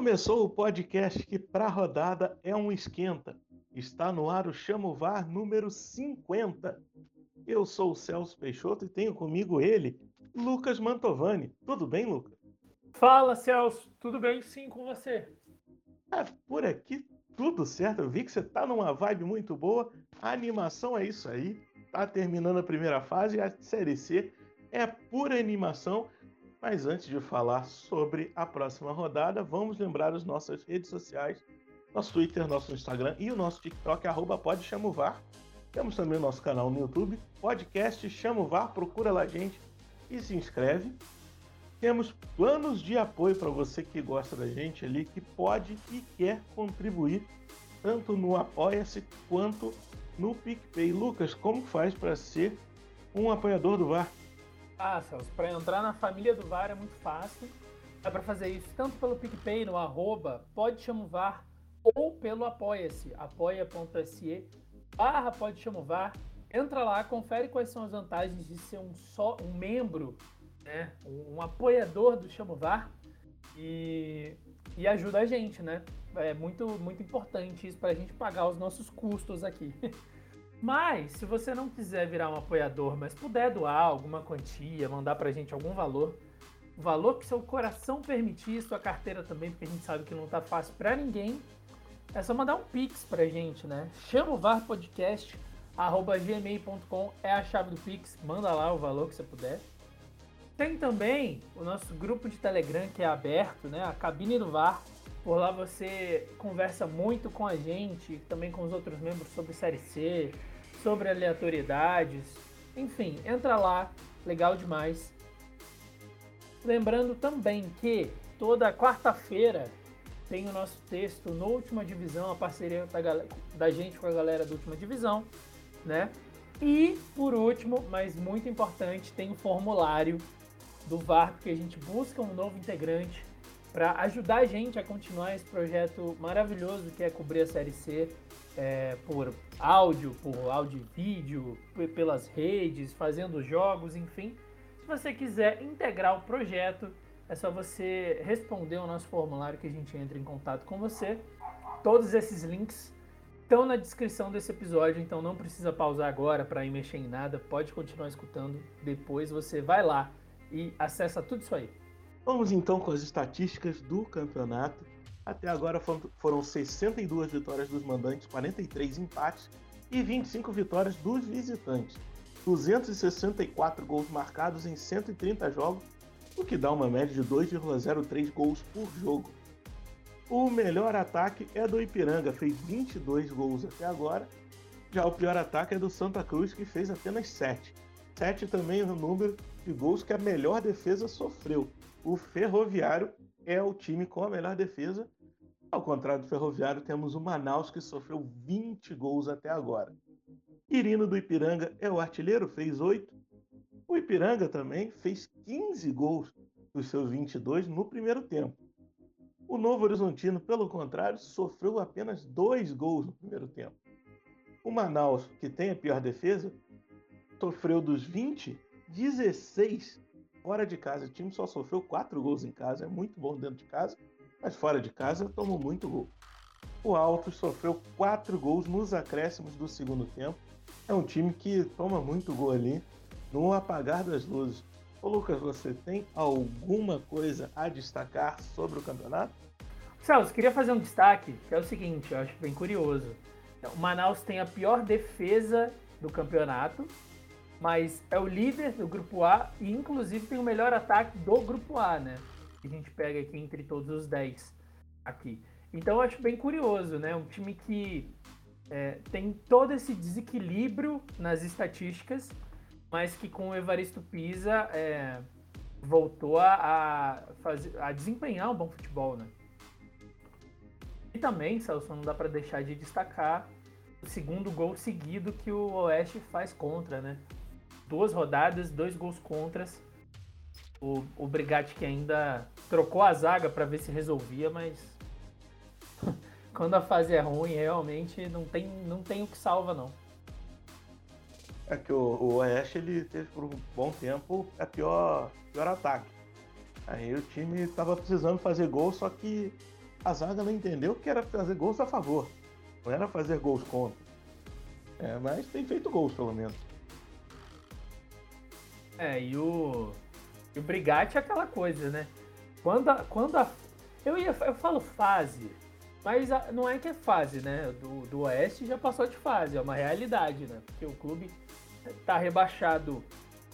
Começou o podcast que para a rodada é um esquenta. Está no ar o Chamo VAR número 50. Eu sou o Celso Peixoto e tenho comigo ele, Lucas Mantovani. Tudo bem, Lucas? Fala, Celso. Tudo bem sim com você? É, por aqui tudo certo. Eu vi que você tá numa vibe muito boa. A animação é isso aí. Tá terminando a primeira fase. A Série C é pura animação. Mas antes de falar sobre a próxima rodada, vamos lembrar as nossas redes sociais, nosso Twitter, nosso Instagram e o nosso TikTok, arroba pode chamovar. Temos também o nosso canal no YouTube, podcast Chamovar, procura lá a gente e se inscreve. Temos planos de apoio para você que gosta da gente ali, que pode e quer contribuir tanto no Apoia-se quanto no PicPay. Lucas, como faz para ser um apoiador do VAR? Ah, Celso, para entrar na família do VAR é muito fácil. Dá para fazer isso tanto pelo PicPay, no arroba, pode ou pelo Apoia-se, apoia.se barra pode. Entra lá, confere quais são as vantagens de ser um só um membro, né? Um, apoiador do Chamo VAR e, e ajuda a gente, né? É muito, muito importante isso para a gente pagar os nossos custos aqui. Mas, se você não quiser virar um apoiador, mas puder doar alguma quantia, mandar pra gente algum valor, o valor que seu coração permitir, sua carteira também, porque a gente sabe que não tá fácil para ninguém, é só mandar um pix pra gente, né? Chama o VAR Podcast, arroba gmail.com é a chave do pix, manda lá o valor que você puder. Tem também o nosso grupo de Telegram que é aberto, né? A cabine do VAR. Por lá você conversa muito com a gente, também com os outros membros sobre Série C, sobre aleatoriedades. Enfim, entra lá, legal demais. Lembrando também que toda quarta-feira tem o nosso texto no Última Divisão, a parceria da, da gente com a galera da Última Divisão, né? E, por último, mas muito importante, tem o formulário do VAR, porque a gente busca um novo integrante para ajudar a gente a continuar esse projeto maravilhoso que é cobrir a Série C é, por áudio, por áudio e vídeo, pelas redes, fazendo jogos, enfim. Se você quiser integrar o projeto, é só você responder o nosso formulário que a gente entra em contato com você. Todos esses links estão na descrição desse episódio, então não precisa pausar agora para ir mexer em nada, pode continuar escutando. Depois você vai lá e acessa tudo isso aí. Vamos então com as estatísticas do campeonato. Até agora foram 62 vitórias dos mandantes, 43 empates e 25 vitórias dos visitantes. 264 gols marcados em 130 jogos, o que dá uma média de 2,03 gols por jogo. O melhor ataque é do Ipiranga, fez 22 gols até agora. Já o pior ataque é do Santa Cruz, que fez apenas 7. 7 também é o número de gols que a melhor defesa sofreu. O Ferroviário é o time com a melhor defesa. Ao contrário do Ferroviário, temos o Manaus que sofreu 20 gols até agora. Irino do Ipiranga é o artilheiro, fez 8. O Ipiranga também fez 15 gols dos seus 22 no primeiro tempo. O Novo Horizontino, pelo contrário, sofreu apenas dois gols no primeiro tempo. O Manaus, que tem a pior defesa, sofreu dos 20, 16 fora de casa. O time só sofreu 4 gols em casa, é muito bom dentro de casa, mas fora de casa tomou muito gol. O Altos sofreu 4 gols nos acréscimos do segundo tempo. É um time que toma muito gol ali no apagar das luzes. Ô Lucas, você tem alguma coisa a destacar sobre o campeonato? Celso, queria fazer um destaque, que é o seguinte, eu acho bem curioso. O Manaus tem a pior defesa do campeonato, mas é o líder do grupo A e inclusive tem o melhor ataque do grupo A, né? Que a gente pega aqui entre todos os 10 aqui. Então eu acho bem curioso, né? Um time que é, tem todo esse desequilíbrio nas estatísticas, mas que com o Evaristo Pisa é, voltou a, fazer, a desempenhar um bom futebol, né? E também, Celso, não dá para deixar de destacar o segundo gol seguido que o Oeste faz contra, né? Duas rodadas, dois gols contras. O, o Brigatti que ainda trocou a zaga para ver se resolvia, mas quando a fase é ruim, realmente não tem, não tem o que salva, não. É que o, o Oeste ele teve por um bom tempo a pior, pior ataque. Aí o time estava precisando fazer gol, só que a zaga não entendeu que era fazer gols a favor, não era fazer gols contra. É, mas tem feito gols, pelo menos. É, e o. E o Brigatti é aquela coisa, né? Quando a. Quando a eu, ia, eu falo fase, mas a, não é que é fase, né? Do, do Oeste já passou de fase, é uma realidade, né? Porque o clube tá rebaixado,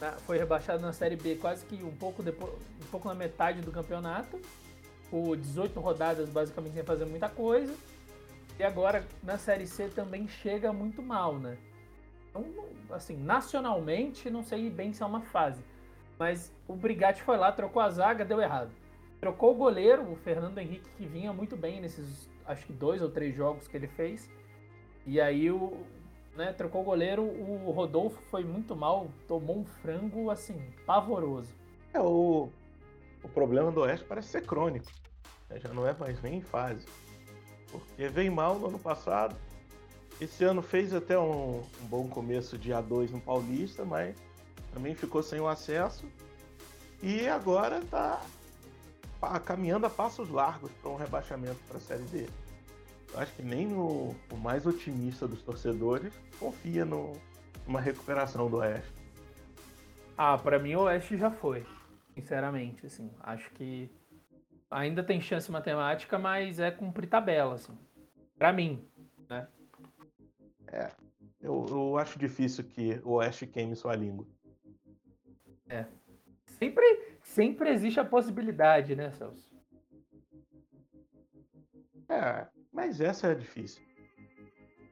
tá, foi rebaixado na Série B quase que um pouco, depois, um pouco na metade do campeonato por 18 rodadas basicamente sem fazer muita coisa. E agora na Série C também chega muito mal, né? Então, assim, nacionalmente, não sei bem se é uma fase. Mas o Brigatti foi lá, trocou a zaga, deu errado. Trocou o goleiro, o Fernando Henrique, que vinha muito bem nesses, acho que dois ou três jogos que ele fez. E aí o, né, trocou o goleiro, o Rodolfo foi muito mal, tomou um frango, assim, pavoroso. É, o, o problema do Oeste parece ser crônico. Né? Já não é mais nem em fase. Porque veio mal no ano passado. Esse ano fez até um, um bom começo de A2 no Paulista, mas também ficou sem o acesso. E agora está caminhando a passos largos para um rebaixamento para a Série D. Eu acho que nem o, o mais otimista dos torcedores confia no, numa recuperação do Oeste. Ah, para mim o Oeste já foi sinceramente, assim. Acho que ainda tem chance matemática, mas é cumprir tabela, assim. Pra mim, né? É. Eu, eu acho difícil que o Oeste queime sua língua. É. Sempre, sempre existe a possibilidade, né, Celso? É, mas essa é difícil.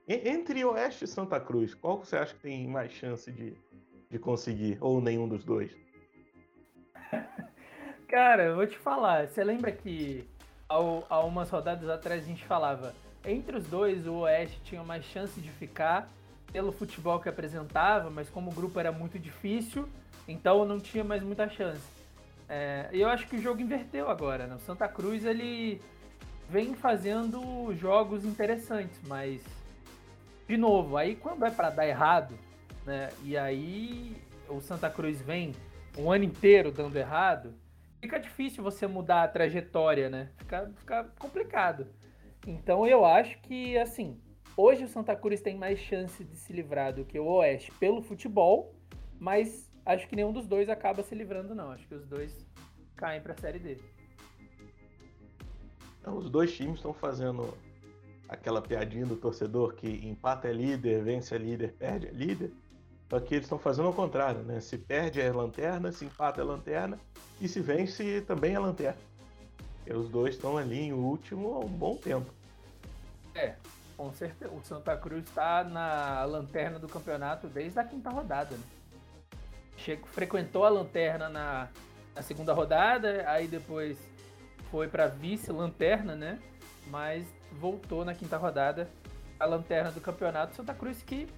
Entre Oeste e Santa Cruz, qual você acha que tem mais chance de, de conseguir? Ou nenhum dos dois? Cara, eu vou te falar. Você lembra que há umas rodadas atrás a gente falava entre os dois o Oeste tinha mais chance de ficar pelo futebol que apresentava, mas como o grupo era muito difícil, então não tinha mais muita chance. É, eu acho que o jogo inverteu agora. Né? O Santa Cruz ele vem fazendo jogos interessantes, mas de novo, aí quando é para dar errado, né? E aí o Santa Cruz vem um ano inteiro dando errado, fica difícil você mudar a trajetória, né? Fica, fica complicado. Então eu acho que, assim, hoje o Santa Cruz tem mais chance de se livrar do que o Oeste pelo futebol, mas acho que nenhum dos dois acaba se livrando, não. Acho que os dois caem para a Série D. Então, os dois times estão fazendo aquela piadinha do torcedor que empata é líder, vence é líder, perde é líder. Só que eles estão fazendo ao contrário, né? Se perde é lanterna, se empata é lanterna e se vence também é lanterna. E os dois estão ali em último há um bom tempo. É, com certeza. O Santa Cruz está na lanterna do campeonato desde a quinta rodada, né? Chego, frequentou a lanterna na, na segunda rodada, aí depois foi para vice-lanterna, né? Mas voltou na quinta rodada a lanterna do campeonato. Santa Cruz que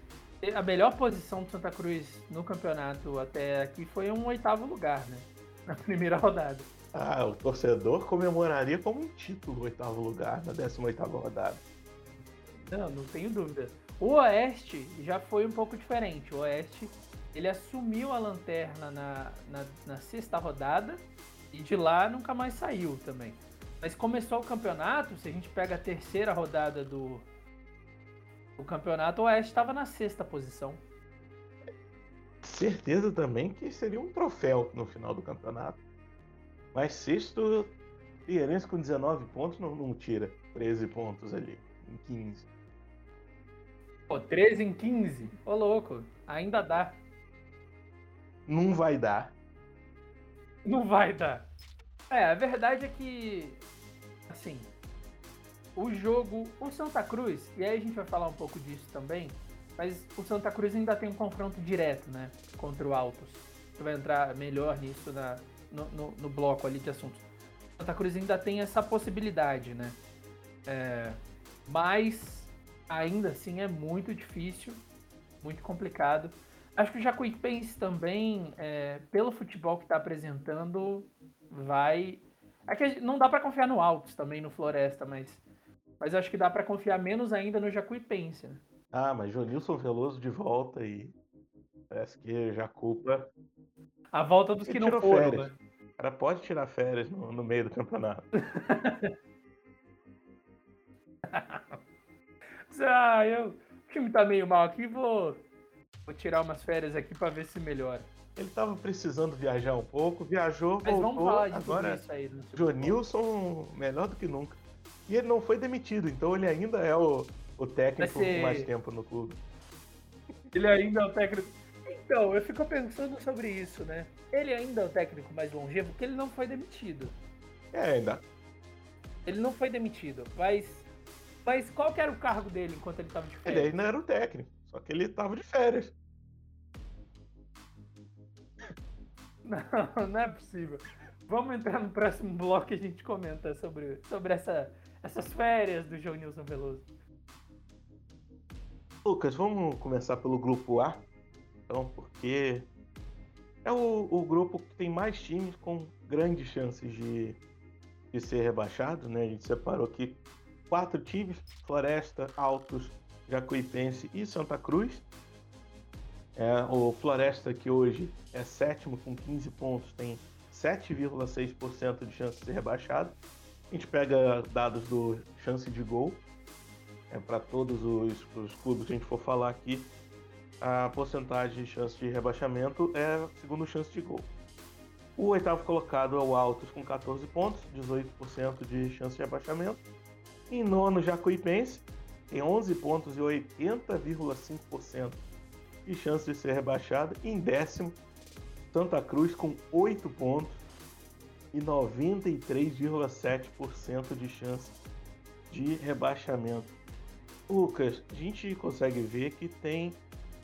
a melhor posição do Santa Cruz no campeonato até aqui foi um oitavo lugar, né? Na primeira rodada. Ah, o torcedor comemoraria como um título o oitavo lugar na 18 rodada. Não, não tenho dúvida. O Oeste já foi um pouco diferente. O Oeste ele assumiu a lanterna na, na, na sexta rodada e de lá nunca mais saiu também. Mas começou o campeonato, se a gente pega a terceira rodada do, o campeonato Oeste estava na sexta posição. Certeza também que seria um troféu no final do campeonato. Mas sexto, Figueirense com 19 pontos não, não tira 13 pontos ali, em 15. Pô, 13 em 15? Ô louco, ainda dá. Não vai dar. Não vai dar. É, a verdade é que, assim, o jogo, o Santa Cruz, e aí a gente vai falar um pouco disso também, mas o Santa Cruz ainda tem um confronto direto, né, contra o Altos. Você vai entrar melhor nisso na, no, no, no, bloco ali de assuntos. Santa Cruz ainda tem essa possibilidade, né, é, mas ainda assim é muito difícil, muito complicado. Acho que o Jacuipense também, é, pelo futebol que está apresentando, vai. É que não dá para confiar no Altos também, no Floresta, mas mas acho que dá para confiar menos ainda no Jacuipense. Né? Ah, mas Jonilson Veloso de volta e parece que já culpa. A volta dos que não foram, férias. né? cara pode tirar férias no, no meio do campeonato. ah, eu, o time tá meio mal aqui, vou, vou tirar umas férias aqui para ver se melhora. Ele tava precisando viajar um pouco, viajou, Mas voltou. Vamos falar de agora, tudo isso aí. Jonilson, melhor do que nunca. E ele não foi demitido, então ele ainda é o, o técnico ser... com mais tempo no clube. Ele ainda é o técnico então, eu fico pensando sobre isso, né? Ele ainda é o técnico mais longevo porque ele não foi demitido. É, ainda. Ele não foi demitido, mas. Mas qual que era o cargo dele enquanto ele tava de Ele férias? ainda era o técnico, só que ele tava de férias. Não, não é possível. Vamos entrar no próximo bloco e a gente comenta sobre, sobre essa, essas férias do João Nilson Veloso. Lucas, vamos começar pelo grupo A, então, porque é o, o grupo que tem mais times com grandes chances de, de ser rebaixado, né? A gente separou aqui quatro times: Floresta, Altos, Jacuipense e Santa Cruz. É, o Floresta, que hoje é sétimo com 15 pontos, tem 7,6% de chance de ser rebaixado. A gente pega dados do chance de gol, é, para todos os, os clubes que a gente for falar aqui, a porcentagem de chance de rebaixamento é segundo chance de gol. O oitavo colocado é o Altos com 14 pontos, 18% de chance de rebaixamento. Em nono, Jacuipense, tem 11 pontos e 80,5% de chance de ser rebaixado. Em décimo, Santa Cruz com 8 pontos e 93,7% de chance de rebaixamento. Lucas, a gente consegue ver que tem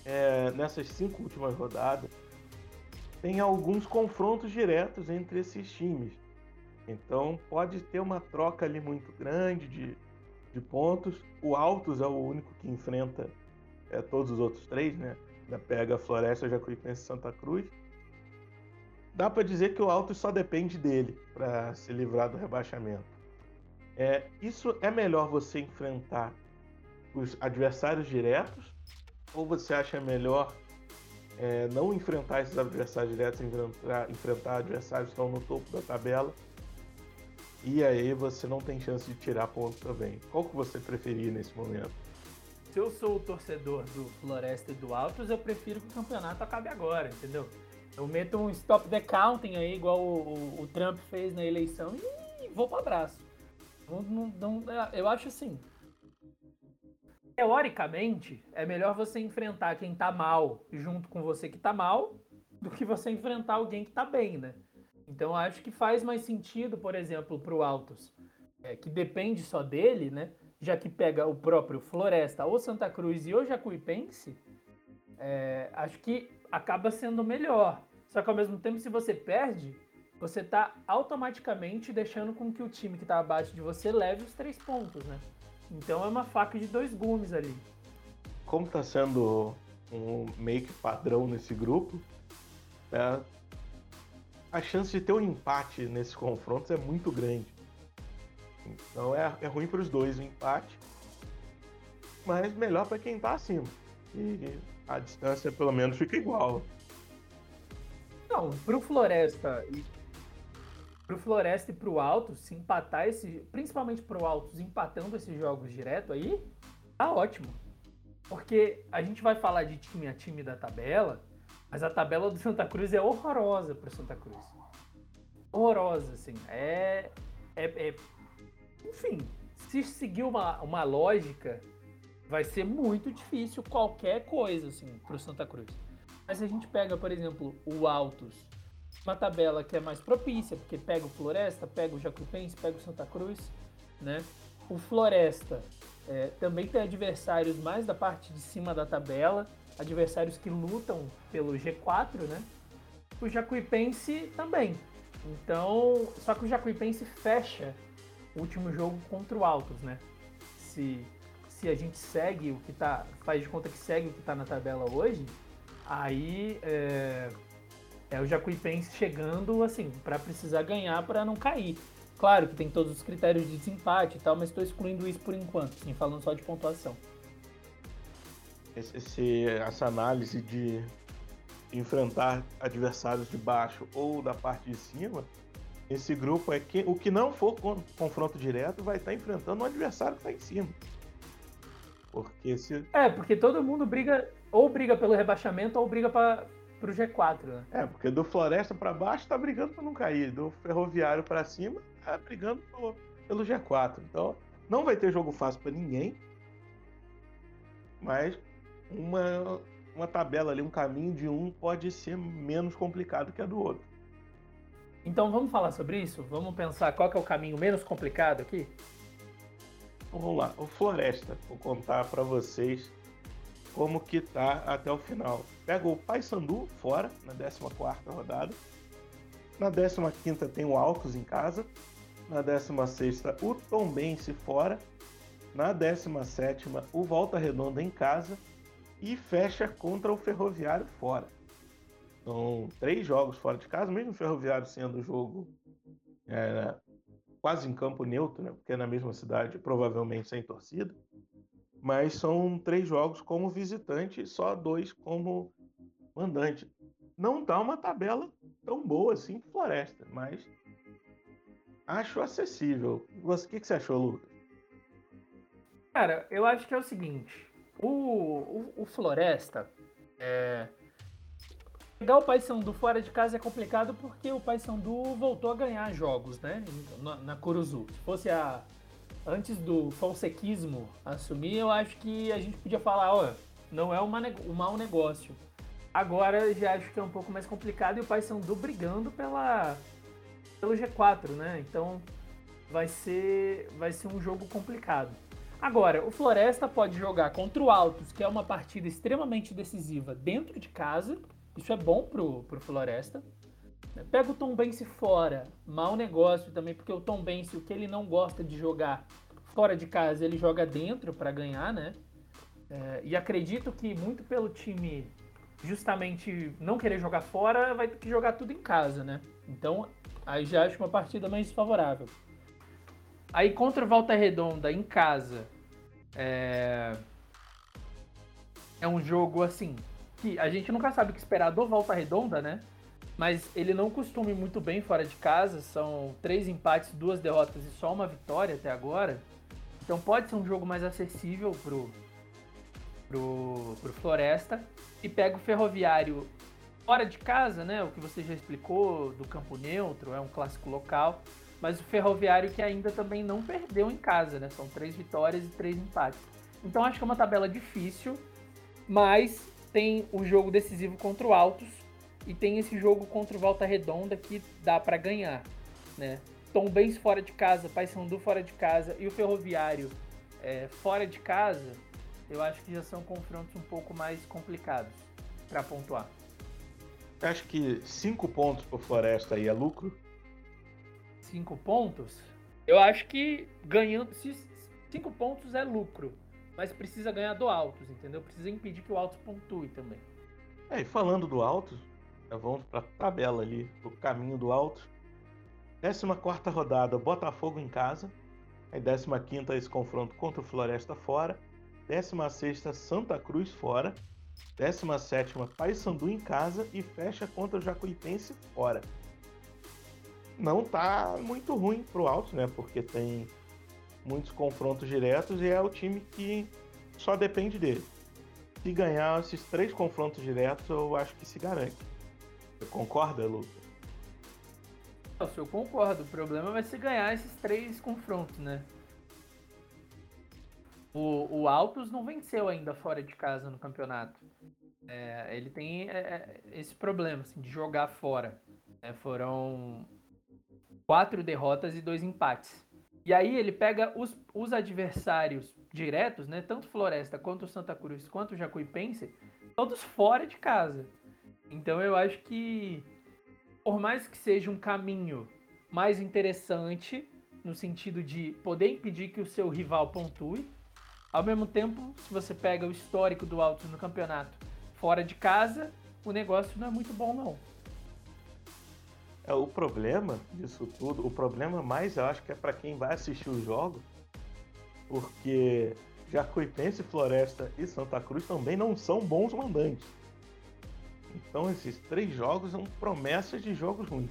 é, nessas cinco últimas rodadas tem alguns confrontos diretos entre esses times. Então pode ter uma troca ali muito grande de, de pontos. O Altos é o único que enfrenta é, todos os outros três, né? Da pega Floresta, Jacuipense e Santa Cruz. Dá para dizer que o Altos só depende dele para se livrar do rebaixamento. É, isso é melhor você enfrentar os adversários diretos ou você acha melhor é, não enfrentar esses adversários diretos, enfrentar, enfrentar adversários que estão no topo da tabela e aí você não tem chance de tirar ponto também. Qual que você preferia nesse momento? Se eu sou o torcedor do Floresta e do Altos, eu prefiro que o campeonato acabe agora, entendeu? Eu meto um stop the counting aí, igual o, o- o Trump fez na eleição, e vou pro abraço. Não- não- não- eu acho assim. Teoricamente, é melhor você enfrentar quem tá mal junto com você que tá mal do que você enfrentar alguém que tá bem, né? Então acho que faz mais sentido, por exemplo, pro Altos, é, que depende só dele, né? já que pega o próprio Floresta ou Santa Cruz e o Jacuipense, é, acho que acaba sendo melhor. Só que ao mesmo tempo, se você perde, você tá automaticamente deixando com que o time que tá abaixo de você leve os três pontos, né? Então é uma faca de dois gumes ali. Como está sendo um meio que padrão nesse grupo, é, a chance de ter um empate nesses confrontos é muito grande. Então é, é ruim para os dois o empate, mas melhor para quem está acima. E a distância pelo menos fica igual. Não, pro Floresta e pro Floresta e pro Alto, se empatar esse, principalmente pro Altos, empatando esses jogos direto aí, tá ótimo. Porque a gente vai falar de time a time da tabela, mas a tabela do Santa Cruz é horrorosa pro Santa Cruz. Horrorosa, assim. É. é, é- enfim, se seguir uma, uma lógica, vai ser muito difícil qualquer coisa, assim, pro Santa Cruz. Mas se a gente pega, por exemplo, o Altos, uma tabela que é mais propícia, porque pega o Floresta, pega o Jacuipense, pega o Santa Cruz, né? O Floresta é, também tem adversários mais da parte de cima da tabela, adversários que lutam pelo G4, né? O Jacuipense também. Então, só que o Jacuipense fecha o último jogo contra o Altos, né? Se, se a gente segue o que tá, faz de conta que segue o que tá na tabela hoje, aí é, é o Jacuipense chegando assim para precisar ganhar para não cair. Claro que tem todos os critérios de desempate e tal, mas estou excluindo isso por enquanto, assim, falando só de pontuação. Esse- essa análise de enfrentar adversários de baixo ou da parte de cima, esse grupo é que o que não for con- confronto direto vai estar enfrentando um adversário que está em cima. Porque se. É, porque todo mundo briga, ou briga pelo rebaixamento, ou briga para pro G4, né? É, porque do Floresta para baixo tá brigando para não cair, do Ferroviário para cima tá brigando pelo, pelo G4. Então, não vai ter jogo fácil para ninguém. Mas uma, uma tabela ali, um caminho de um pode ser menos complicado que a do outro. Então vamos falar sobre isso? Vamos pensar qual é o caminho menos complicado aqui? Vamos lá, o Floresta, vou contar para vocês como que tá até o final. Pega o Paysandu fora, na 14 rodada. Na 15 tem o Altos em casa. Na 16 o Tombense fora. Na 17 o Volta Redonda em casa. E fecha contra o Ferroviário fora. São três jogos fora de casa, mesmo o Ferroviário sendo o jogo é, quase em campo neutro, né? porque é na mesma cidade, provavelmente sem torcida mas são três jogos como visitante e só dois como mandante. Não tá uma tabela tão boa assim para Floresta, mas acho acessível. O que, que você achou, Lucas? Cara, eu acho que é o seguinte: o, o, o Floresta. É... Pegar o Paysandu fora de casa é complicado porque o Paysandu voltou a ganhar jogos, né? Na, na Curuzu. Se fosse a, antes do falsequismo assumir, eu acho que a gente podia falar, ó, não é uma, um mau negócio. Agora já acho que é um pouco mais complicado e o Paysandu brigando pela pelo G4, né? Então vai ser vai ser um jogo complicado. Agora, o Floresta pode jogar contra o Altos, que é uma partida extremamente decisiva dentro de casa. Isso é bom pro, pro Floresta. Pega o Tom Bense fora, mau negócio também, porque o Tom Bense, o que ele não gosta de jogar fora de casa, ele joga dentro para ganhar, né? É, e acredito que muito pelo time justamente não querer jogar fora, vai ter que jogar tudo em casa, né? Então, aí já acho uma partida mais favorável. Aí contra Volta Redonda em casa, é... é um jogo assim que a gente nunca sabe o que esperar do Volta Redonda, né? Mas ele não costuma muito bem fora de casa. São três empates, duas derrotas e só uma vitória até agora. Então pode ser um jogo mais acessível pro, pro, pro Floresta. E pega o Ferroviário fora de casa, né? O que você já explicou do campo neutro, é um clássico local. Mas o Ferroviário que ainda também não perdeu em casa, né? São três vitórias e três empates. Então acho que é uma tabela difícil, mas tem o jogo decisivo contra o Altos, e tem esse jogo contra o Volta Redonda que dá para ganhar, né? Tom Benz fora de casa, Paysandu fora de casa e o Ferroviário é, fora de casa, eu acho que já são confrontos um pouco mais complicados para pontuar. Acho que cinco pontos para Floresta aí é lucro? Cinco pontos? Eu acho que ganhando. Cinco pontos é lucro. Mas precisa ganhar do Altos, entendeu? Precisa impedir que o Altos pontue também. É, e falando do Altos, vamos para a tabela ali, do caminho do alto. 14 rodada, Botafogo em casa. Aí 15 esse confronto contra o Floresta fora. 16 Santa Cruz fora. 17 Paysandu em casa e fecha contra o Jacuipense fora. Não tá muito ruim pro Alto, né? Porque tem muitos confrontos diretos e é o time que só depende dele. Se ganhar esses três confrontos diretos, eu acho que se garante. Você concorda, Lucas? Eu concordo. O problema vai ser ganhar esses três confrontos, né? O, o Altos não venceu ainda fora de casa no campeonato. É, ele tem é, é esse problema assim, de jogar fora. É, foram quatro derrotas e dois empates. E aí ele pega os, os adversários diretos, né? Tanto Floresta quanto Santa Cruz quanto Jacuipense, todos fora de casa. Então eu acho que, por mais que seja um caminho mais interessante, no sentido de poder impedir que o seu rival pontue, ao mesmo tempo, se você pega o histórico do Altos no campeonato fora de casa, o negócio não é muito bom não. É, o problema disso tudo, o problema mais eu acho que é para quem vai assistir os jogos, porque Jacuipense, Floresta e Santa Cruz também não são bons mandantes. Então esses três jogos são promessas de jogos ruins.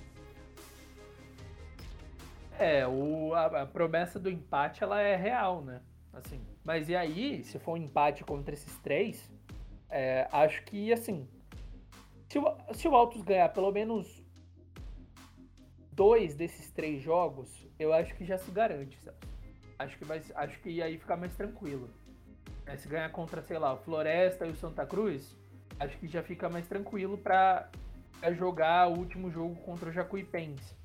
É, o, a, a, promessa do empate ela é real, né? assim. Mas e aí, se for um empate contra esses três, é, acho que, assim, se o, se o Altos ganhar pelo menos dois desses três jogos, eu acho que já se garante, sabe? Acho que, vai, acho que aí fica mais tranquilo. É, se ganhar contra, sei lá, o Floresta e o Santa Cruz, acho que já fica mais tranquilo para jogar o último jogo contra o Jacuipense.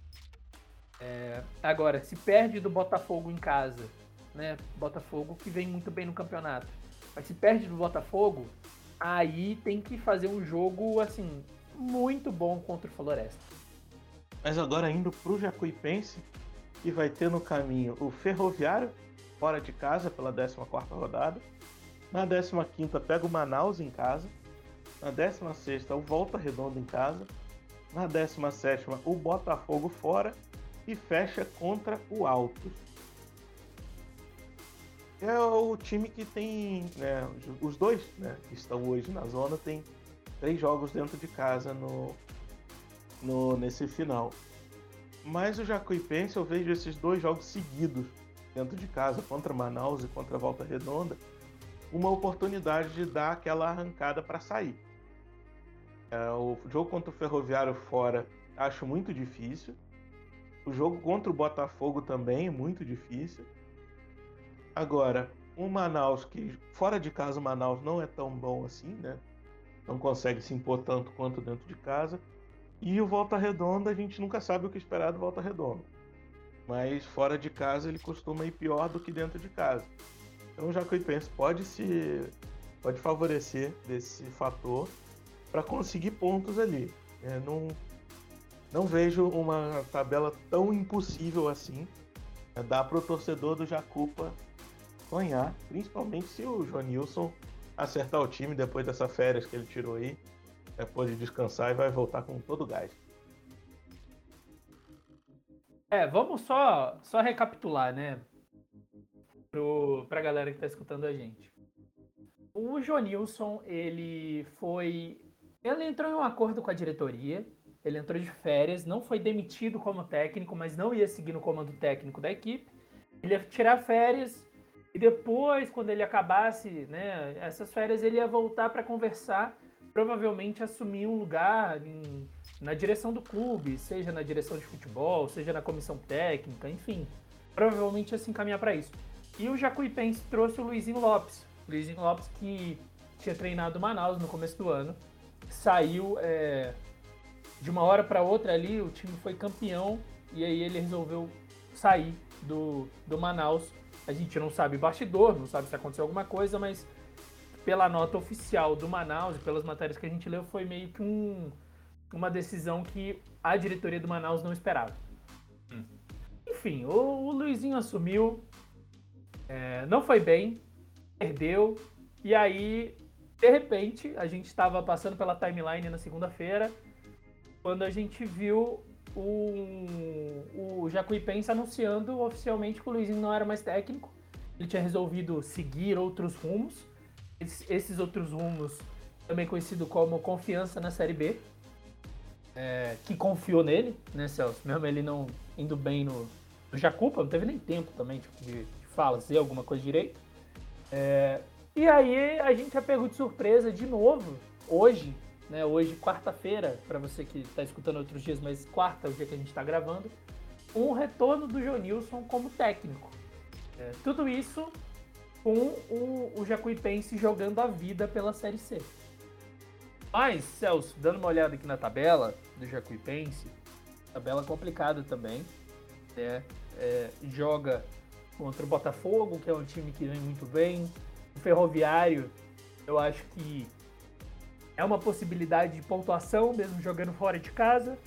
É, agora, se perde do Botafogo em casa, né? Botafogo que vem muito bem no campeonato. Mas se perde do Botafogo, aí tem que fazer um jogo assim muito bom contra o Floresta. Mas agora indo pro Jacuipense, que vai ter no caminho o Ferroviário fora de casa pela 14ª rodada. Na 15ª pega o Manaus em casa. Na 16ª o Volta Redonda em casa. Na 17ª o Botafogo fora e fecha contra o Altos. É o time que tem, né, os dois né, que estão hoje na zona tem três jogos dentro de casa no, no nesse final. Mas o Jacuipense eu vejo esses dois jogos seguidos dentro de casa contra Manaus e contra Volta Redonda uma oportunidade de dar aquela arrancada para sair. É, o jogo contra o Ferroviário fora acho muito difícil. O jogo contra o Botafogo também é muito difícil. Agora, o Manaus, que fora de casa o Manaus não é tão bom assim, né? Não consegue se impor tanto quanto dentro de casa. E o Volta Redonda, a gente nunca sabe o que esperar do Volta Redonda. Mas fora de casa ele costuma ir pior do que dentro de casa. Então o Jacuipense pode se pode favorecer desse fator para conseguir pontos ali. É, não, não vejo uma tabela tão impossível assim. É, dá para o torcedor do Jacupa sonhar, principalmente se o Joanilson acertar o time depois dessa férias que ele tirou aí. É, pode descansar e vai voltar com todo o gás. É, vamos só, só recapitular, né? Para a galera que está escutando a gente. O Joanilson, ele foi. Ele entrou em um acordo com a diretoria ele entrou de férias, não foi demitido como técnico, mas não ia seguir no comando técnico da equipe. Ele ia tirar férias e depois, quando ele acabasse né, essas férias, ele ia voltar para conversar, provavelmente assumir um lugar em, na direção do clube, seja na direção de futebol, seja na comissão técnica, enfim. Provavelmente ia se encaminhar para isso. E o Jacuipense trouxe o Luizinho Lopes. Luizinho Lopes que tinha treinado Manaus no começo do ano, saiu é, de uma hora para outra ali o time foi campeão e aí ele resolveu sair do, do Manaus. A gente não sabe bastidor, não sabe se aconteceu alguma coisa, mas pela nota oficial do Manaus e pelas matérias que a gente leu, foi meio que um, uma decisão que a diretoria do Manaus não esperava. Hum. Enfim, o, o, Luizinho assumiu, é, não foi bem, perdeu, e aí, de repente, a gente estava passando pela timeline na segunda-feira quando a gente viu o, o Jacuipense anunciando oficialmente que o Luizinho não era mais técnico. Ele tinha resolvido seguir outros rumos. Esses outros rumos, também conhecido como confiança na Série B, é, que confiou nele, né, Celso? Mesmo ele não indo bem no, no Jacupa, não teve nem tempo também tipo, de, de fazer alguma coisa direito. É, e aí a gente já pegou de surpresa de novo, hoje, né, hoje, quarta-feira, para você que está escutando outros dias, mas quarta é o dia que a gente está gravando, um retorno do Jonilson como técnico. É, tudo isso com o, o Jacuipense jogando a vida pela Série C. Mas, Celso, dando uma olhada aqui na tabela do Jacuipense, tabela complicada também. Né? É, joga contra o Botafogo, que é um time que vem muito bem. O Ferroviário, eu acho que é uma possibilidade de pontuação, mesmo jogando fora de casa,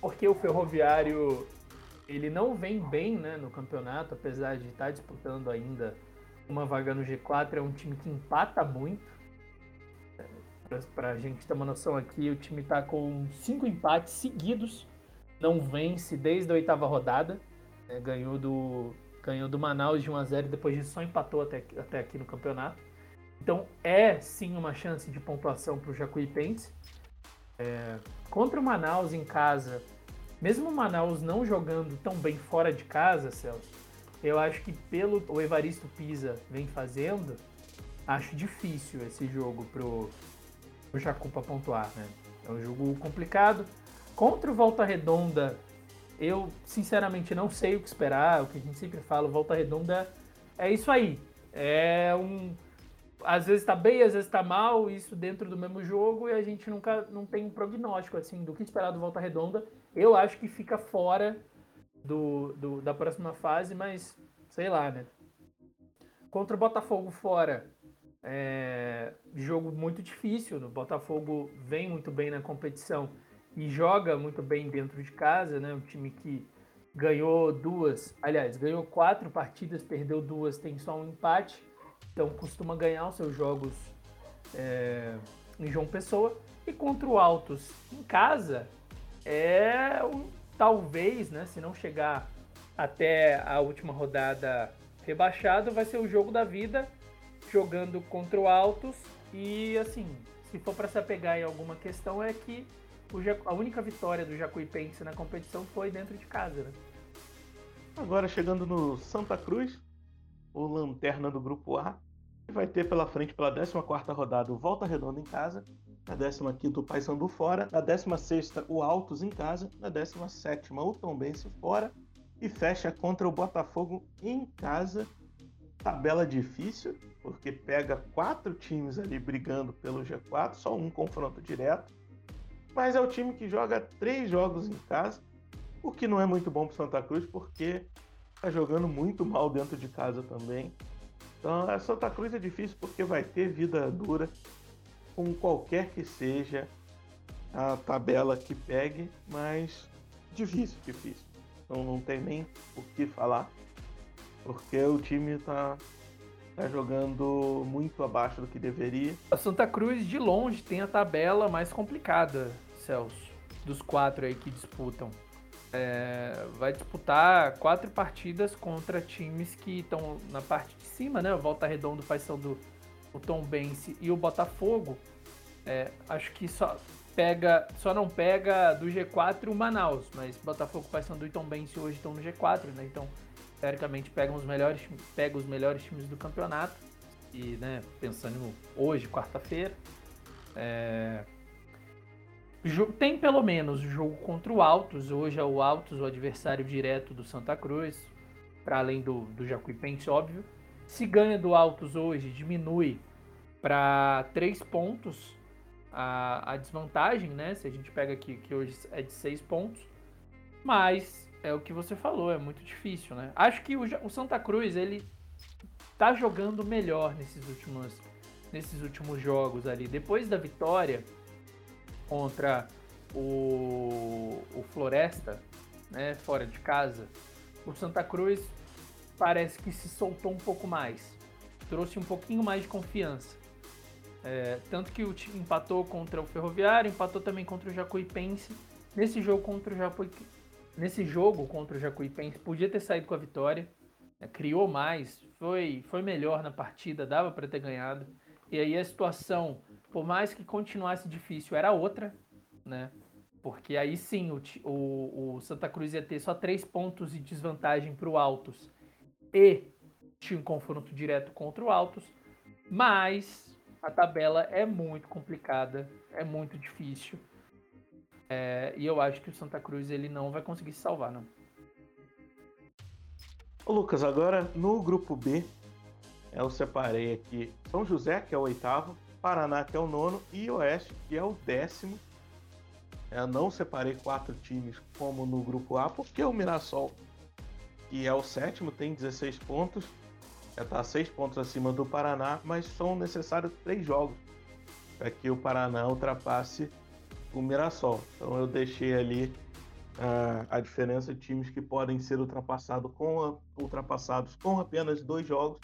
porque o Ferroviário ele não vem bem né, no campeonato, apesar de estar disputando ainda uma vaga no G4, é um time que empata muito. Para a gente ter uma noção aqui, o time está com cinco empates seguidos, não vence desde a oitava rodada, é, ganhou, do, ganhou do Manaus de 1 a 0 depois disso só empatou até, até aqui no campeonato. Então é sim uma chance de pontuação para o Jacuipense. É, contra o Manaus em casa, mesmo o Manaus não jogando tão bem fora de casa, Celso, eu acho que pelo o Evaristo Pisa vem fazendo, acho difícil esse jogo pro, pro Jacupa pontuar, né? É um jogo complicado. Contra o Volta Redonda, eu sinceramente não sei o que esperar. O que a gente sempre fala, Volta Redonda é isso aí. É um. Às vezes tá bem, às vezes tá mal, isso dentro do mesmo jogo, e a gente nunca não tem um prognóstico assim do que esperar do Volta Redonda. Eu acho que fica fora do, do da próxima fase, mas sei lá, né? Contra o Botafogo fora, é, jogo muito difícil. O Botafogo vem muito bem na competição e joga muito bem dentro de casa, né? Um time que ganhou duas, aliás, ganhou quatro partidas, perdeu duas, tem só um empate. Então costuma ganhar os seus jogos é, em João Pessoa. E contra o Altos em casa, é um, talvez, né? Se não chegar até a última rodada rebaixado, vai ser o jogo da vida jogando contra o Altos. E assim, se for para se apegar em alguma questão, é que a única vitória do Jacuipense na competição foi dentro de casa. Né? Agora chegando no Santa Cruz, o lanterna do grupo A, vai ter pela frente pela 14 rodada o Volta Redonda em casa, na 15 o Paysandu fora, na 16 o Altos em casa, na 17 o Tombense fora e fecha contra o Botafogo em casa tabela difícil, porque pega quatro times ali brigando pelo G4, só um confronto direto. Mas é o time que joga três jogos em casa, o que não é muito bom para Santa Cruz, porque está jogando muito mal dentro de casa também. Então, a Santa Cruz é difícil porque vai ter vida dura com qualquer que seja a tabela que pegue, mas difícil, difícil. Então não tem nem o que falar porque o time está tá jogando muito abaixo do que deveria. A Santa Cruz, de longe, tem a tabela mais complicada, Celso, dos quatro aí que disputam. É, vai disputar quatro partidas contra times que estão na parte de cima, né? O Volta Redonda, o Paysandu, o Tom Bense e o Botafogo. É, acho que só pega, só não pega do G4 o Manaus, mas Botafogo, Paysandu e Tom Bense hoje estão no G4, né? Então teoricamente pega os melhores, pega os melhores times do campeonato. E, né, pensando hoje, quarta-feira, é... tem pelo menos jogo contra o Altos. Hoje é o Altos, o adversário direto do Santa Cruz, para além do, do Jacuipense, óbvio. Se ganha do Altos hoje, diminui para três pontos a, a desvantagem, né? Se a gente pega aqui que hoje é de seis pontos. Mas é o que você falou, é muito difícil, né? Acho que o, o Santa Cruz, ele tá jogando melhor nesses últimos, nesses últimos jogos ali. Depois da vitória contra o, o Floresta, né, fora de casa, o Santa Cruz parece que se soltou um pouco mais. Trouxe um pouquinho mais de confiança. É, tanto que o time empatou contra o Ferroviário, empatou também contra o Jacuipense. Nesse jogo contra o Jacuipense nesse jogo contra o Jacuipense, podia ter saído com a vitória, né? criou mais, foi, foi melhor na partida, dava para ter ganhado. E aí a situação, por mais que continuasse difícil, era outra, né? Porque aí sim o, o, o Santa Cruz ia ter só três pontos de desvantagem para o Altos e tinha um confronto direto contra o Altos, mas a tabela é muito complicada, é muito difícil. É, e eu acho que o Santa Cruz ele não vai conseguir se salvar, não. Ô Lucas, agora no grupo B, eu separei aqui São José, que é o oitavo, Paraná, que é o nono, e Oeste, que é o décimo. Eu não separei quatro times como no grupo A, porque o Mirassol, que é o sétimo, tem 16 pontos, está seis pontos acima do Paraná, mas são necessários três jogos para que o Paraná ultrapasse o Mirassol. Então eu deixei ali uh, a diferença de times que podem ser ultrapassado com a, ultrapassados com apenas dois jogos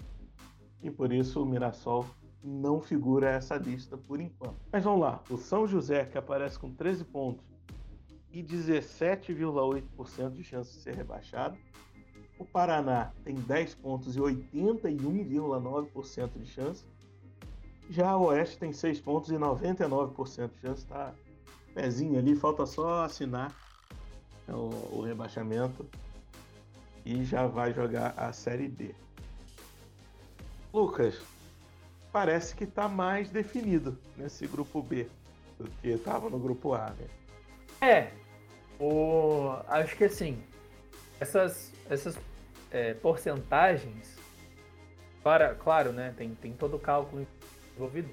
e por isso o Mirassol não figura essa lista por enquanto. Mas vamos lá, o São José que aparece com 13 pontos e 17,8% de chance de ser rebaixado. O Paraná tem 10 pontos e 81,9% de chance. Já o Oeste tem 6 pontos e 99% de chance. Está pezinho ali, falta só assinar o, o rebaixamento. e já vai jogar a Série D. Lucas, parece que está mais definido nesse grupo B do que estava no grupo A, né? É, o, acho que assim, essas, essas é, porcentagens, para, claro, né, tem, tem todo o cálculo envolvido,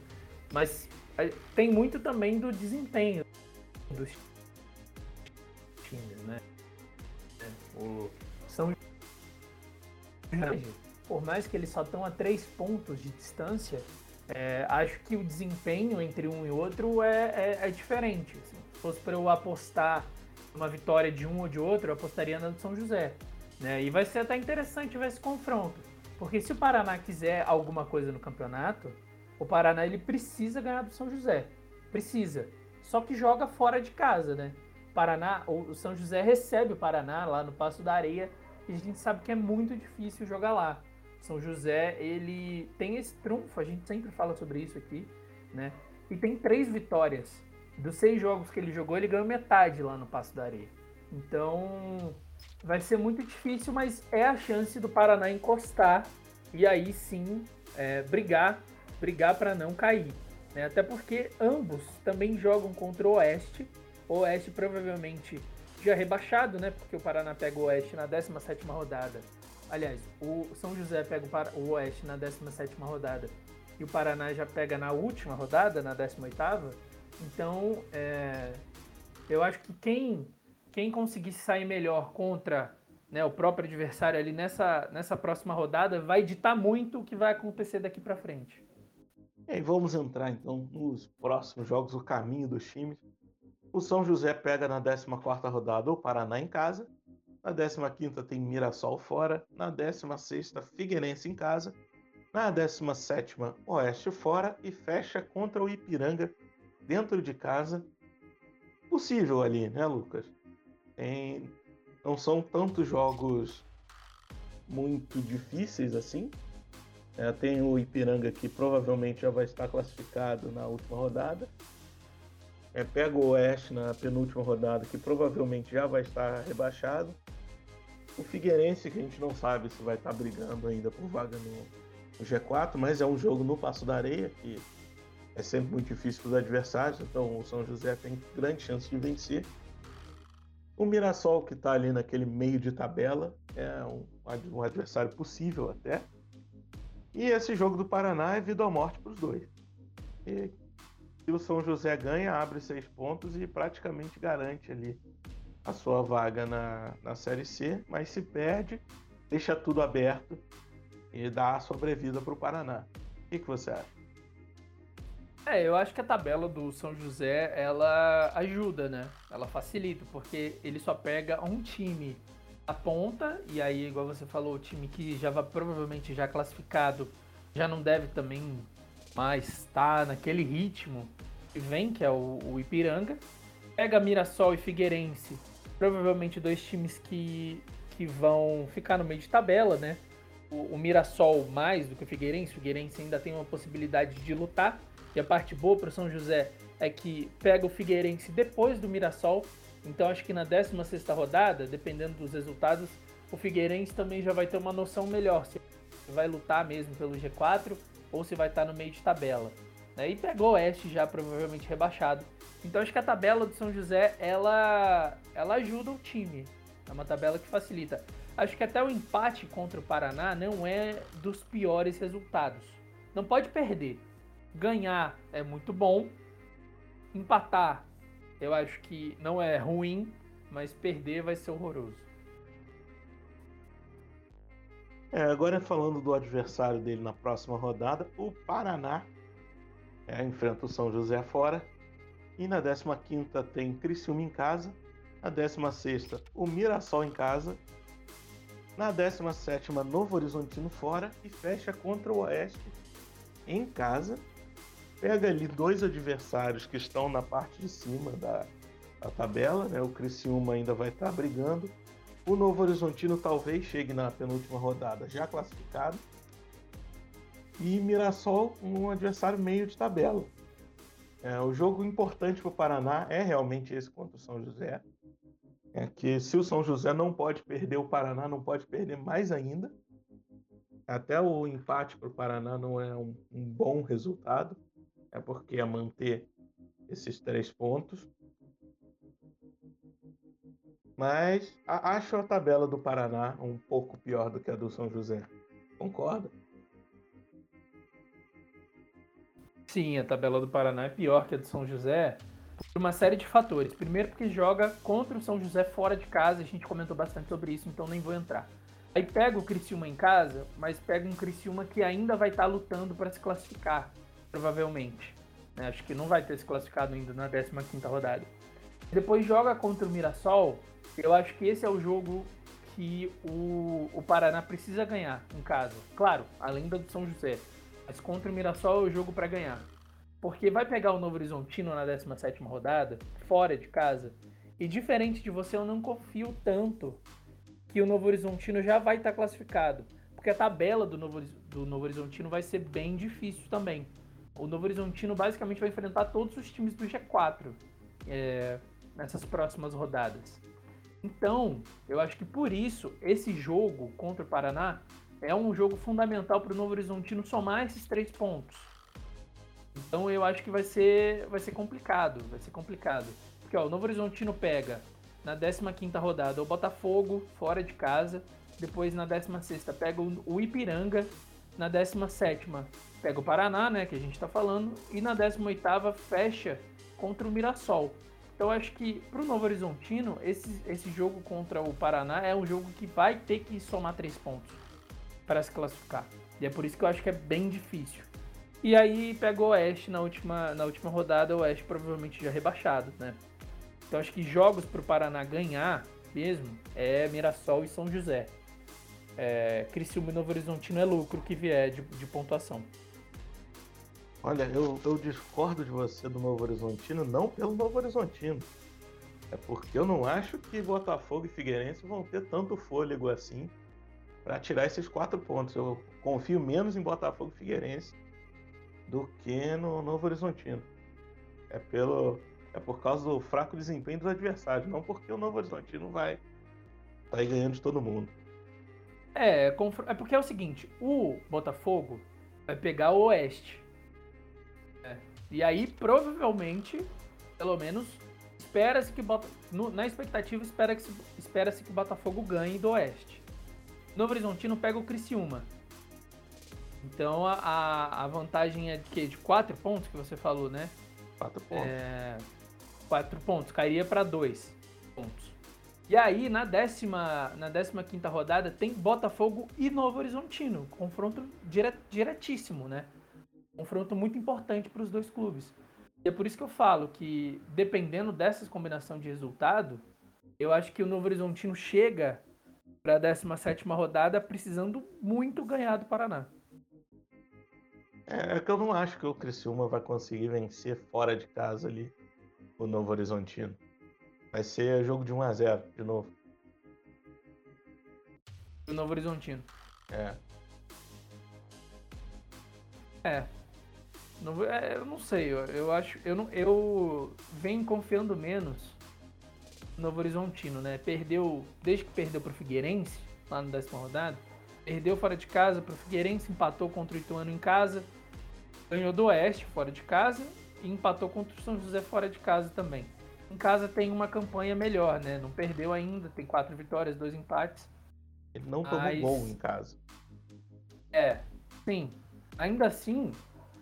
mas é, tem muito também do desempenho dos times, né? O, são por mais que eles só estão a três pontos de distância, é, acho que o desempenho entre um e outro é, é, é diferente. Assim. Se fosse para eu apostar uma vitória de um ou de outro, eu apostaria na do São José. Né? E vai ser até interessante ver esse confronto. Porque se o Paraná quiser alguma coisa no campeonato, o Paraná ele precisa ganhar do São José. Precisa. Só que joga fora de casa, né? Paraná, o São José recebe o Paraná lá no Passo da Areia e a gente sabe que é muito difícil jogar lá. São José, ele tem esse trunfo, a gente sempre fala sobre isso aqui, né? E tem três vitórias. Dos seis jogos que ele jogou, ele ganhou metade lá no Passo da Areia. Então, vai ser muito difícil, mas é a chance do Paraná encostar e aí sim é, brigar, brigar para não cair. Né? Até porque ambos também jogam contra o Oeste. O Oeste provavelmente já rebaixado, né? Porque o Paraná pega o Oeste na 17 rodada Aliás, o São José pega o, Oeste na 17 rodada e o Paraná já pega na última rodada, na 18. Então, é, eu acho que quem, quem conseguir sair melhor contra né, o próprio adversário ali nessa, nessa próxima rodada vai ditar muito o que vai acontecer daqui para frente. E aí vamos entrar então nos próximos jogos, o caminho dos times. O São José pega na 14ª rodada o Paraná em casa na 15 tem Mirassol fora. Na 16 Figueirense em casa. Na 17 Oeste fora. E fecha contra o Ipiranga dentro de casa. Possível ali, né, Lucas? Tem... Não são tantos jogos muito difíceis assim. É, tem o Ipiranga que provavelmente já vai estar classificado na última rodada. É, pega o Oeste na penúltima rodada, que provavelmente já vai estar rebaixado. O Figueirense, que a gente não sabe se vai estar brigando ainda por vaga no, no G4, mas é um jogo no Passo da Areia, que é sempre muito difícil para os adversários, então o São José tem grande chance de vencer. O Mirassol, que está ali naquele meio de tabela, é um, um adversário possível até. E esse jogo do Paraná é vida ou morte para os dois. E se o São José ganha, abre seis pontos e praticamente garante ali a sua vaga na, na Série C, mas se perde, deixa tudo aberto e dá a sobrevida para o Paraná. O que, que você acha? É, eu acho que a tabela do São José ela ajuda, né? Ela facilita, porque ele só pega um time a ponta, e aí, igual você falou, o time que já vai provavelmente já classificado já não deve também mais estar naquele ritmo que vem, que é o, o Ipiranga. Pega Mirassol e Figueirense, provavelmente dois times que, que vão ficar no meio de tabela, né? O, o Mirassol mais do que o Figueirense, o Figueirense ainda tem uma possibilidade de lutar. E a parte boa para o São José é que pega o Figueirense depois do Mirassol. Então acho que na 16 rodada, dependendo dos resultados, o Figueirense também já vai ter uma noção melhor se vai lutar mesmo pelo G4 ou se vai estar no meio de tabela. Né? E pegou o Oeste já provavelmente rebaixado. Então acho que a tabela do São José ela, ela ajuda o time. É uma tabela que facilita. Acho que até o empate contra o Paraná não é dos piores resultados. Não pode perder. Ganhar é muito bom. Empatar eu acho que não é ruim, mas perder vai ser horroroso. É, agora falando do adversário dele na próxima rodada, o Paraná é, enfrenta o São José fora. E na 15 tem Criciúma em casa. Na 16 o Mirassol em casa. Na 17 Novo Horizontino fora. E fecha contra o Oeste em casa. Pega ali dois adversários que estão na parte de cima da, da tabela. Né? O Criciúma ainda vai estar brigando. O Novo Horizontino talvez chegue na penúltima rodada já classificado e Mirassol um adversário meio de tabela. É, o jogo importante para o Paraná é realmente esse contra o São José. É que se o São José não pode perder, o Paraná não pode perder mais ainda. Até o empate para o Paraná não é um, um bom resultado. É porque é manter esses três pontos. Mas a, acho a tabela do Paraná um pouco pior do que a do São José. Concorda? Sim, a tabela do Paraná é pior que a do São José por uma série de fatores. Primeiro porque joga contra o São José fora de casa, a gente comentou bastante sobre isso, então nem vou entrar. Aí pega o Criciúma em casa, mas pega um Criciúma que ainda vai estar tá lutando para se classificar, provavelmente. Né? Acho que não vai ter se classificado ainda na 15ª rodada. Depois joga contra o Mirassol, eu acho que esse é o jogo que o, o Paraná precisa ganhar em casa. Claro, além do São José. Mas contra o Mirassol é o jogo para ganhar. Porque vai pegar o Novo Horizontino na 17 rodada, fora de casa. E diferente de você, eu não confio tanto que o Novo Horizontino já vai estar tá classificado. Porque a tabela do Novo, do Novo Horizontino vai ser bem difícil também. O Novo Horizontino basicamente vai enfrentar todos os times do G4 é, nessas próximas rodadas. Então, eu acho que por isso, esse jogo contra o Paraná é um jogo fundamental para o Novo Horizontino somar esses três pontos. Então eu acho que vai ser, vai ser complicado, vai ser complicado. Porque ó, o Novo Horizontino pega na 15ª rodada o Botafogo, fora de casa. Depois na 16ª pega o Ipiranga. Na 17ª pega o Paraná, né, que a gente está falando. E na 18ª fecha contra o Mirassol. Então acho que para o Novo Horizontino, esse, esse jogo contra o Paraná é um jogo que vai ter que somar três pontos para se classificar. E é por isso que eu acho que é bem difícil. E aí pegou o Oeste na última, na última rodada, o Oeste provavelmente já rebaixado, né? Então acho que jogos para o Paraná ganhar mesmo é Mirassol e São José. É, Criciúma e Novo Horizontino é lucro que vier de, de pontuação. Olha, eu, eu discordo de você do Novo Horizontino, não pelo Novo Horizontino. É porque eu não acho que Botafogo e Figueirense vão ter tanto fôlego assim para tirar esses quatro pontos. Eu confio menos em Botafogo Figueirense do que no Novo Horizontino. É pelo é por causa do fraco desempenho dos adversários, não porque o Novo Horizontino vai sair ganhando de todo mundo. É, é porque é o seguinte, o Botafogo vai pegar o Oeste. E aí, provavelmente, pelo menos, espera-se que no, na expectativa espera-se espera que o Botafogo ganhe do Oeste. Novo Horizontino pega o Criciúma. Então a, a vantagem é de que de 4 pontos que você falou, né? 4 pontos. É, 4 pontos, cairia para 2 pontos. E aí, na décima, na décima quinta rodada, tem Botafogo e Novo Horizontino. Confronto diret, diretíssimo, né? confronto muito importante para os dois clubes. E é por isso que eu falo que, dependendo dessas combinação de resultado, eu acho que o Novo Horizontino chega para a 17 rodada precisando muito ganhar do Paraná. É, é, que eu não acho que o Criciúma vai conseguir vencer fora de casa ali o Novo Horizontino. Vai ser jogo de 1 a 0 de novo. O Novo Horizontino. É. É, não, é, eu não sei, eu, eu, acho. Eu, não, eu venho confiando menos no Novo Horizontino, né? Perdeu, desde que perdeu pro Figueirense, lá no décima rodada, perdeu fora de casa pro Figueirense, empatou contra o Ituano em casa, ganhou do Oeste fora de casa e empatou contra o São José fora de casa também. Em casa tem uma campanha melhor, né? Não perdeu ainda, tem quatro vitórias, dois empates. Ele não tomou mas... gol em casa. É, sim. Ainda assim,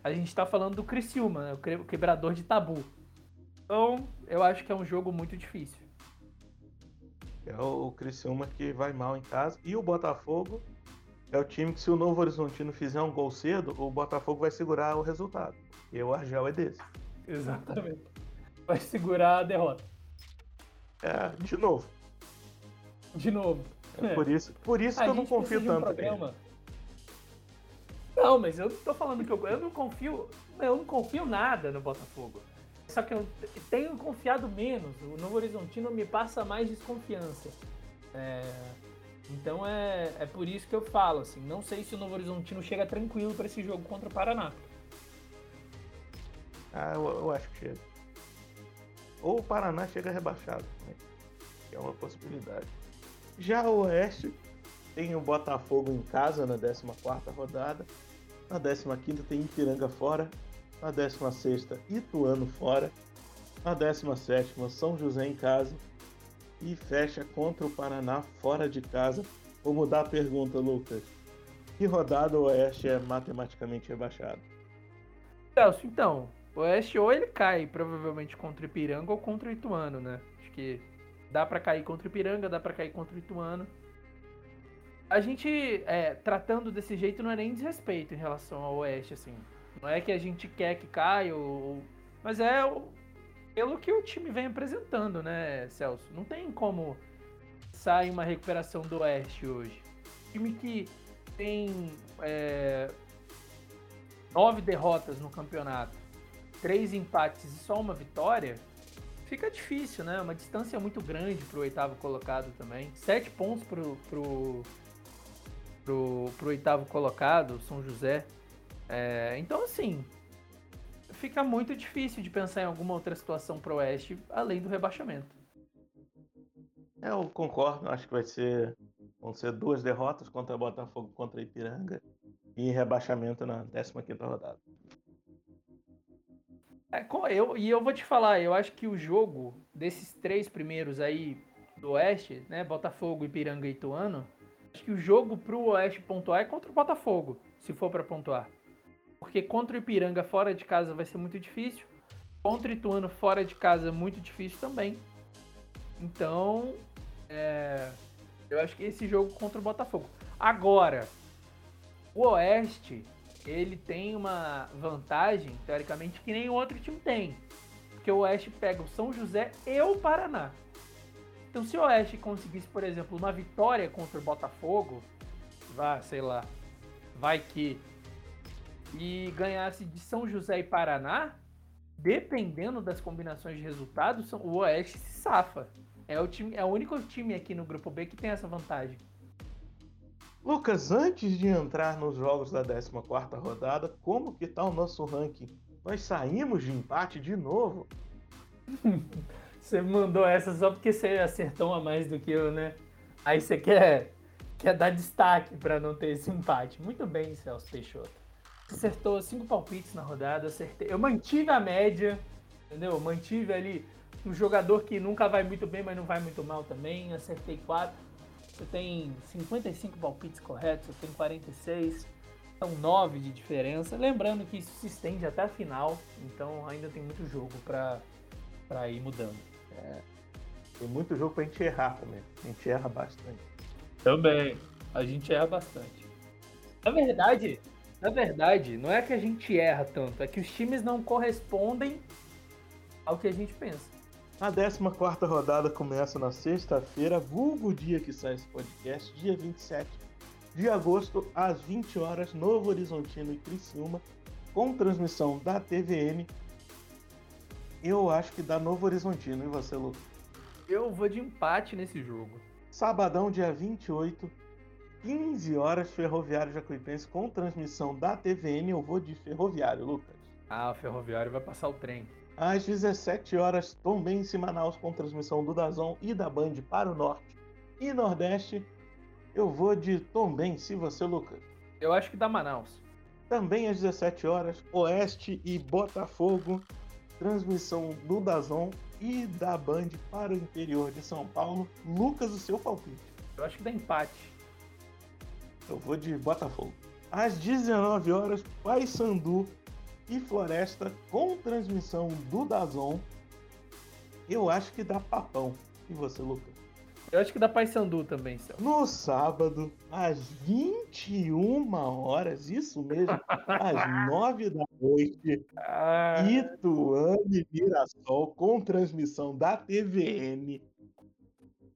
a gente está falando do Criciúma, né? o quebrador de tabu. Então, eu acho que é um jogo muito difícil. É o Criciúma que vai mal em casa. E o Botafogo é o time que, se o Novo Horizontino fizer um gol cedo, o Botafogo vai segurar o resultado. E o Argel é desse. Exatamente. Vai segurar a derrota. É, de novo. De novo. É. Por isso, por isso que eu não confio tanto. Um programa, não, mas eu não tô falando que eu, eu não confio. Eu não confio nada no Botafogo. Só que eu tenho confiado menos. O Novo Horizontino me passa mais desconfiança. É, então é, é por isso que eu falo, assim, não sei se o Novo Horizontino chega tranquilo para esse jogo contra o Paraná. Ah, eu, eu, acho que chega. Ou o Paraná chega rebaixado. Né? que é uma possibilidade. Já o Oeste tem o Botafogo em casa na 14 rodada. Na 15 tem Ipiranga fora. Na 16 Ituano fora. Na 17 São José em casa. E fecha contra o Paraná fora de casa. Vou mudar a pergunta, Lucas. Que rodada o Oeste é matematicamente rebaixado? Celso, então, o Oeste ou ele cai provavelmente contra o Ipiranga ou contra o Ituano, né? Acho que dá para cair contra o Ipiranga, dá para cair contra o Ituano a gente é, tratando desse jeito não é nem desrespeito em relação ao Oeste, assim. Não é que a gente quer que caia, ou... mas é o... pelo que o time vem apresentando, né, Celso? Não tem como sair uma recuperação do Oeste hoje. Time que tem é, nove derrotas no campeonato, três empates e só uma vitória, fica difícil, né? Uma distância muito grande para o oitavo colocado também. Sete pontos para pro, pro, pro oitavo colocado, São José. É, então, assim, fica muito difícil de pensar em alguma outra situação pro Oeste além do rebaixamento. É, eu concordo, acho que vai ser. Vão ser duas derrotas contra Botafogo contra Ipiranga e rebaixamento na 15 rodada. É, eu, e eu vou te falar, eu acho que o jogo desses três primeiros aí do Oeste, né? Botafogo, Ipiranga e Ituano, Acho que o jogo pro Oeste pontuar é contra o Botafogo, se for para pontuar. Porque contra o Ipiranga fora de casa vai ser muito difícil. Contra o Ituano fora de casa muito difícil também. Então, é, eu acho que esse jogo contra o Botafogo. Agora, o Oeste, ele tem uma vantagem, teoricamente, que nem outro time tem. Porque o Oeste pega o São José e o Paraná. Então, se o Oeste conseguisse, por exemplo, uma vitória contra o Botafogo, vá, sei lá, vai que, e ganhasse de São José e Paraná, dependendo das combinações de resultados, o Oeste se safa. É o, time, é o único time aqui no Grupo B que tem essa vantagem. Lucas, antes de entrar nos jogos da 14ª rodada, como que tá o nosso ranking? Nós saímos de empate de novo? Você mandou essa só porque você acertou a mais do que eu, né? Aí você quer, quer dar destaque para não ter esse empate. Muito bem, Celso Peixoto. Acertou cinco palpites na rodada, acertei. Eu mantive a média, entendeu? Eu mantive ali um jogador que nunca vai muito bem, mas não vai muito mal também. Acertei quatro. Você tem 55 palpites corretos, eu tenho 46. São 9 de diferença. Lembrando que isso se estende até a final, então ainda tem muito jogo para ir mudando. É, tem muito jogo pra gente errar também. A gente erra bastante. Também. A gente erra bastante. Na verdade, na verdade, não é que a gente erra tanto, é que os times não correspondem ao que a gente pensa. A 14 rodada começa na sexta-feira, vulgo dia que sai esse podcast, dia 27 de agosto, às 20 horas, Novo Horizontino e Criciúma, com transmissão da TVN eu acho que dá Novo Horizontino, e você, Lu? Eu vou de empate nesse jogo. Sabadão, dia 28, 15 horas, Ferroviário Jacuipense com transmissão da TVN. Eu vou de Ferroviário, Lucas. Ah, o Ferroviário vai passar o trem. Às 17 horas, Tombense Manaus com transmissão do Dazon e da Band para o Norte e Nordeste. Eu vou de Tombense, você, Lucas? Eu acho que dá Manaus. Também às 17 horas, Oeste e Botafogo transmissão do Dazon e da Band para o interior de São Paulo. Lucas, o seu palpite. Eu acho que dá empate. Eu vou de Botafogo. Às 19 horas, Paysandu e Floresta com transmissão do Dazon. Eu acho que dá papão. E você, Lucas? Eu acho que dá Paysandu também, Celso. No sábado, às 21 horas, isso mesmo, às 9 da noite, ah. Ituano e Mirassol com transmissão da TVN.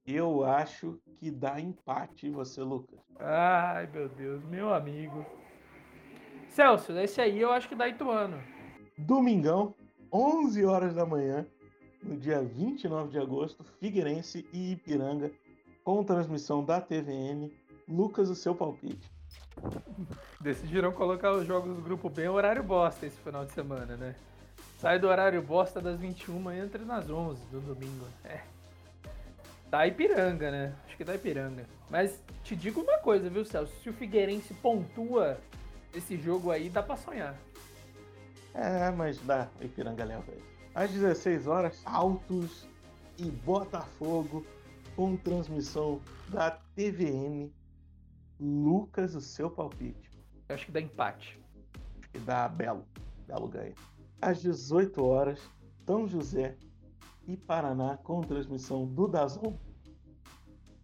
Eu acho que dá empate, você, Lucas. Ai, meu Deus, meu amigo. Celso, esse aí eu acho que dá Ituano. Domingão, 11 horas da manhã, no dia 29 de agosto, Figueirense e Ipiranga, com transmissão da TVN. Lucas, o seu palpite. Decidiram colocar os jogos do grupo B em horário bosta esse final de semana, né? Sai do horário bosta das 21 e entra nas 11 do domingo. É. da Ipiranga, né? Acho que da Ipiranga. Mas te digo uma coisa, viu, Celso? Se o Figueirense pontua esse jogo aí, dá pra sonhar. É, mas dá, Ipiranga leva aí. Às 16 horas, Altos e Botafogo com transmissão da TVN. Lucas, o seu palpite. Eu acho que dá empate. Acho que dá Belo. Belo ganha. Às 18 horas, São José e Paraná com transmissão do Dazon.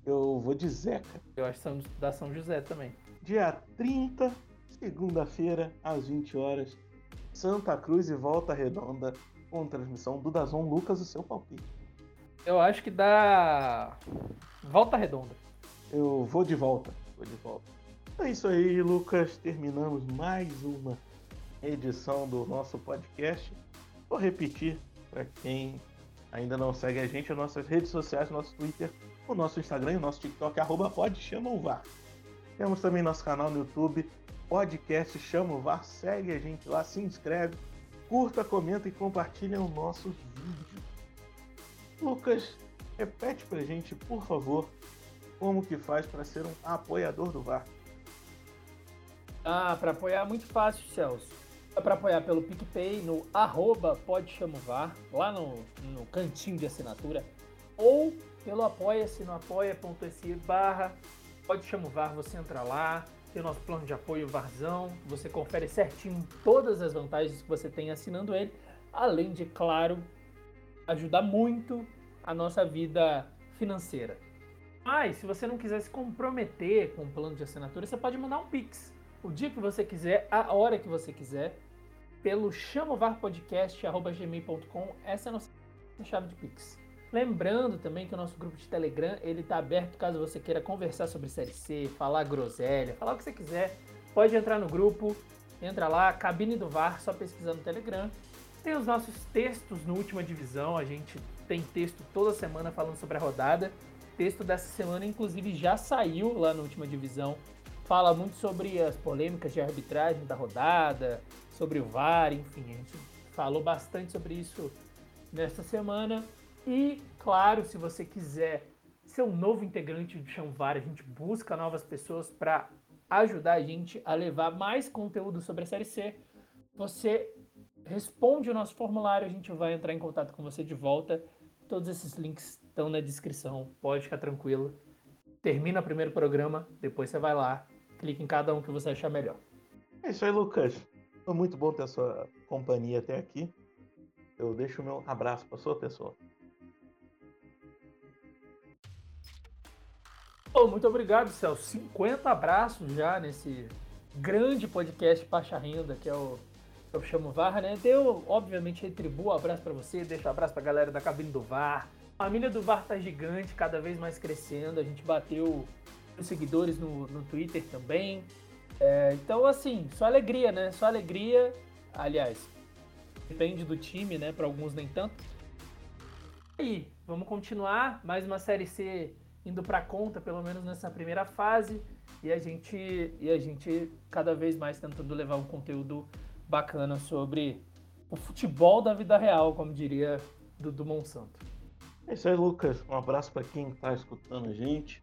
Eu vou de Zeca. Eu acho que da São José também. Dia 30, segunda-feira, às 20 horas, Santa Cruz e Volta Redonda com transmissão do Dazon. Lucas, o seu palpite. Eu acho que dá Volta Redonda. Eu vou de volta. Vou de volta. É isso aí, Lucas. Terminamos mais uma edição do nosso podcast. Vou repetir para quem ainda não segue a gente, as nossas redes sociais, nosso Twitter, o nosso Instagram e o nosso TikTok, arroba pode chama o VAR. Temos também nosso canal no YouTube, podcast Chama o VAR. Segue a gente lá, se inscreve, curta, comenta e compartilha os nossos vídeos. Lucas, repete pra gente, por favor, como que faz para ser um apoiador do VAR. Ah, para apoiar é muito fácil, Celso. Para apoiar pelo PicPay no arroba pode lá no, no cantinho de assinatura, ou pelo apoia-se no apoia.se barra pode você entra lá, tem o nosso plano de apoio Varzão, você confere certinho todas as vantagens que você tem assinando ele, além de, claro, ajudar muito a nossa vida financeira. Mas, se você não quiser se comprometer com o plano de assinatura, você pode mandar um Pix. O dia que você quiser, a hora que você quiser, pelo chamovarpodcast.gmail.com. Essa é a nossa chave de Pix. Lembrando também que o nosso grupo de Telegram, ele está aberto caso você queira conversar sobre Série C, falar groselha, falar o que você quiser. Pode entrar no grupo, entra lá, Cabine do VAR, só pesquisar no Telegram. Tem os nossos textos no Última Divisão, a gente tem texto toda semana falando sobre a rodada. Texto dessa semana, inclusive, já saiu lá na Última Divisão. Fala muito sobre as polêmicas de arbitragem da rodada, sobre o VAR, enfim, a gente falou bastante sobre isso nesta semana. E, claro, se você quiser ser um novo integrante do Chão VAR, a gente busca novas pessoas para ajudar a gente a levar mais conteúdo sobre a Série C. Você responde o nosso formulário, a gente vai entrar em contato com você de volta. Todos esses links estão na descrição, pode ficar tranquilo. Termina o primeiro programa, depois você vai lá, clica em cada um que você achar melhor. É isso aí, Lucas. Foi muito bom ter a sua companhia até aqui. Eu deixo o meu abraço para sua pessoa. Oh, muito obrigado, Celso. 50 abraços já nesse grande podcast Pacha Renda, que é o eu chamo VAR, né? Eu, obviamente, retribuo um abraço para você, deixo um abraço pra galera da cabine do VAR. A família do VAR tá gigante, cada vez mais crescendo. A gente bateu seguidores no, no Twitter também. É, então, assim, só alegria, né? Só alegria. Aliás, depende do time, né? Para alguns nem tanto. E vamos continuar. Mais uma série C indo para conta, pelo menos nessa primeira fase. E a gente, e a gente cada vez mais tentando levar um conteúdo bacana sobre o futebol da vida real, como diria Dudu Monsanto. É isso aí, Lucas. Um abraço para quem está escutando a gente